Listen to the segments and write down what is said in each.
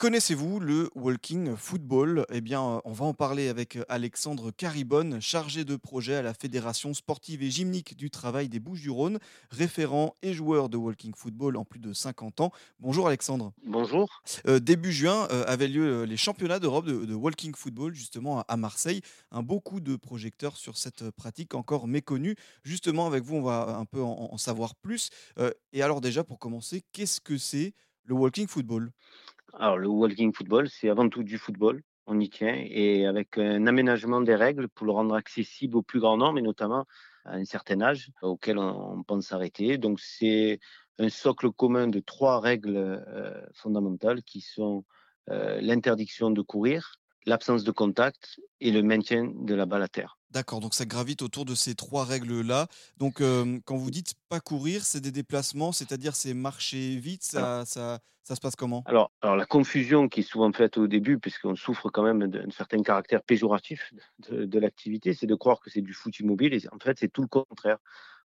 Connaissez-vous le walking football? Eh bien, on va en parler avec Alexandre Caribonne, chargé de projet à la Fédération sportive et gymnique du travail des Bouches-du-Rhône, référent et joueur de walking football en plus de 50 ans. Bonjour Alexandre. Bonjour. Euh, début juin euh, avaient lieu euh, les championnats d'Europe de, de walking football, justement à, Marseille. Un beaucoup de projecteurs sur cette pratique encore méconnue. Justement, avec vous, on va un peu en, en savoir plus. Euh, et alors déjà, pour commencer, qu'est-ce que c'est le walking football? Alors, le walking football, c'est avant tout du football. On y tient et avec un aménagement des règles pour le rendre accessible au plus grand nombre et notamment à un certain âge auquel on, pense s'arrêter. Donc, c'est un socle commun de trois règles euh, fondamentales qui sont euh, l'interdiction de courir, l'absence de contact et le maintien de la balle à terre. D'accord, donc ça gravite autour de ces trois règles-là. Donc, euh, quand vous dites pas courir, c'est des déplacements, c'est-à-dire c'est marcher vite, ça, ça, ça se passe comment? Alors, alors la confusion qui est souvent faite au début, puisqu'on souffre quand même d'un certain caractère péjoratif de, de l'activité, c'est de croire que c'est du foot immobile et en fait c'est tout le contraire.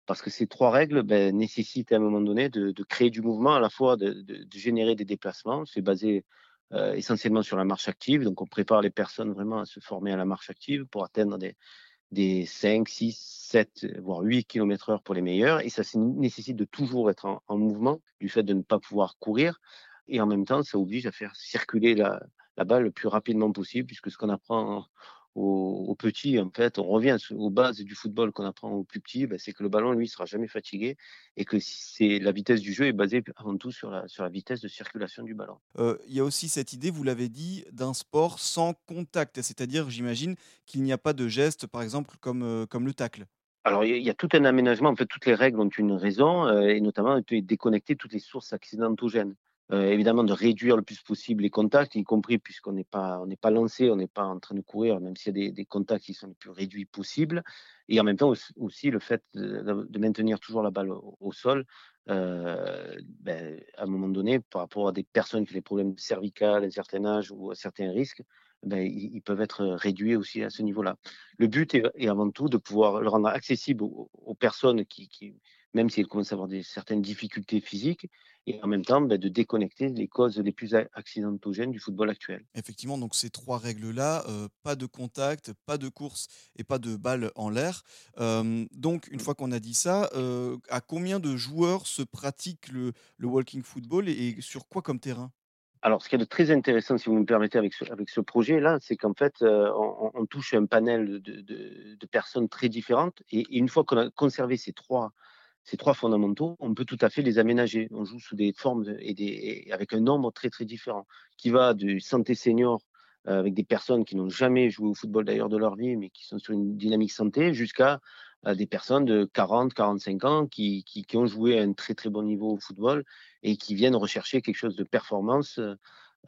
Parce que ces trois règles ben, nécessitent à un moment donné de, de créer du mouvement, à la fois de, de- de générer des déplacements. C'est basé euh, essentiellement sur la marche active. Donc, on prépare les personnes vraiment à se former à la marche active pour atteindre des, des 5, 6, 7, voire 8 km heure pour les meilleurs. Et ça nécessite de toujours être en, en mouvement, du fait de ne pas pouvoir courir. Et en même temps, ça oblige à faire circuler la balle le plus rapidement possible, puisque ce qu'on apprend aux, aux petits, en fait, on revient aux bases du football qu'on apprend aux plus petits, ben, c'est que le ballon, lui, sera jamais fatigué et que c'est la vitesse du jeu est basée avant tout sur la, sur la vitesse de circulation du ballon. Euh, Il y a aussi cette idée, vous l'avez dit, d'un sport sans contact, c'est-à-dire, j'imagine, qu'il n'y a pas de geste, par exemple, comme, euh, comme le tacle. Alors, il y a tout un aménagement. En fait, toutes les règles ont une raison, euh, et notamment de déconnecter toutes les sources accidentogènes. Euh, évidemment, de réduire le plus possible les contacts, y compris puisqu'on n'est pas, on n'est pas lancé, on n'est pas en train de courir, même s'il y a des, contacts qui sont le plus réduits possible. Et en même temps aussi, le fait de, maintenir toujours la balle au, sol. euh, ben, à un moment donné, par rapport à des personnes qui ont des problèmes cervicales à un certain âge ou à certains risques, ben, ils, peuvent être réduits aussi à ce niveau-là. Le but est, avant tout de pouvoir le rendre accessible aux, personnes qui, même si elles commencent à avoir des, certaines difficultés physiques, et en même temps ben, de déconnecter les causes les plus accidentogènes du football actuel. Effectivement, donc ces trois règles-là, euh, pas de contact, pas de course et pas de balle en l'air. Euh, donc, une fois qu'on a dit ça, euh, à combien de joueurs se pratique le, le walking football et, et sur quoi comme terrain? Alors, ce qui est de très intéressant, si vous me permettez, avec ce, avec ce projet-là, c'est qu'en fait, euh, on, on touche un panel de, de- de personnes très différentes. Et, et une fois qu'on a conservé ces trois, ces trois fondamentaux, on peut tout à fait les aménager. On joue sous des formes et, avec un nombre très, très différent, qui va du santé senior, euh, avec des personnes qui n'ont jamais joué au football d'ailleurs de leur vie, mais qui sont sur une dynamique santé, jusqu'à euh, des personnes de 40, 45 ans qui, ont joué à un très, très bon niveau au football et qui viennent rechercher quelque chose de performance.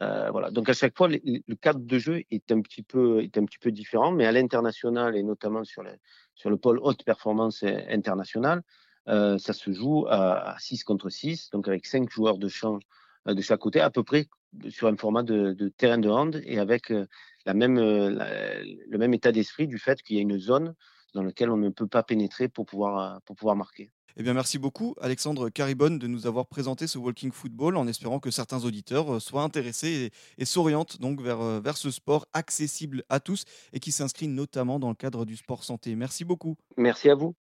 euh, voilà. Donc à chaque fois, le, cadre de jeu est un petit peu, différent, mais à l'international et notamment sur le, sur le pôle haute performance international, euh, ça se joue à, à 6 contre 6, donc avec 5 joueurs de champ euh, de chaque côté, à peu près sur un format de, de terrain de hand et avec euh, la même, euh, la- le même état d'esprit du fait qu'il y a une zone dans laquelle on ne peut pas pénétrer pour pouvoir, euh, pour pouvoir marquer. Eh bien, merci beaucoup, Alexandre Caribonne, de nous avoir présenté ce walking football en espérant que certains auditeurs euh, soient intéressés et, et s'orientent donc vers, euh, vers ce sport accessible à tous et qui s'inscrit notamment dans le cadre du sport santé. Merci beaucoup. Merci à vous.